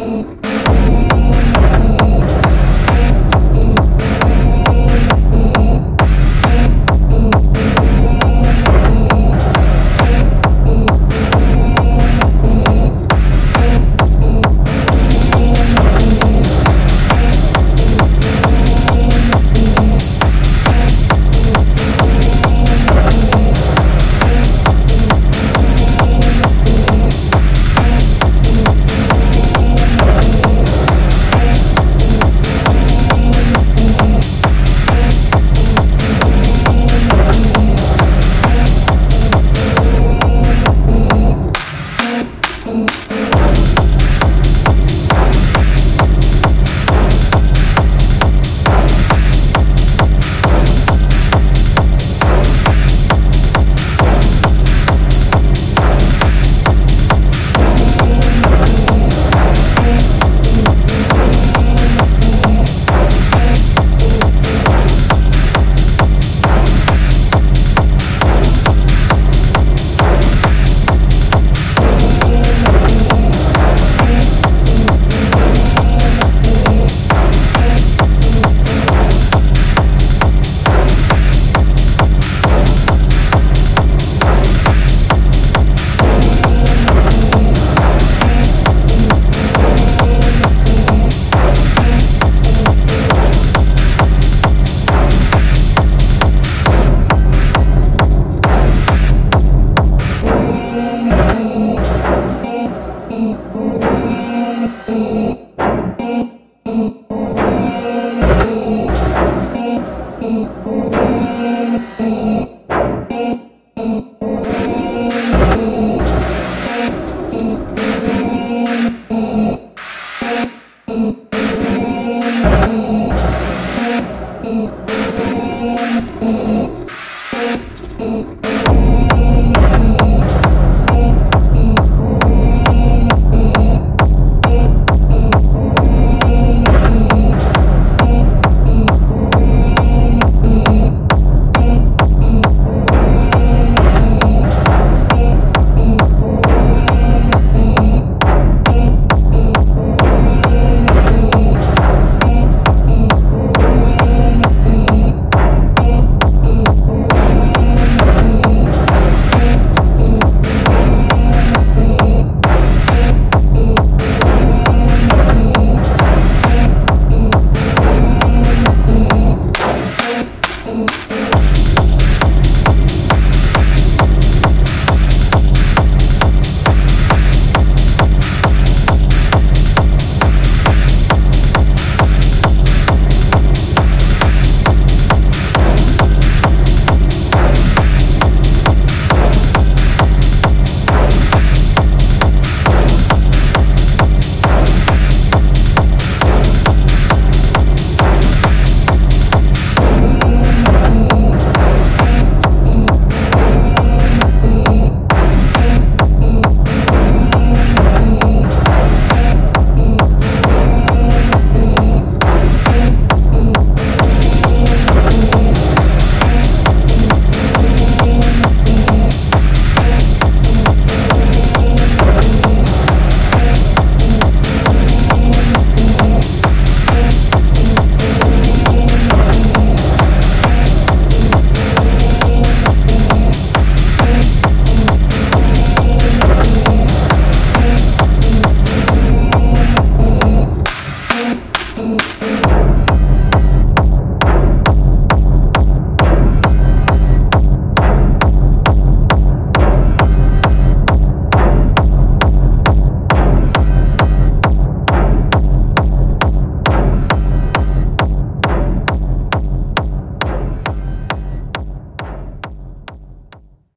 Mm-hmm. Bye.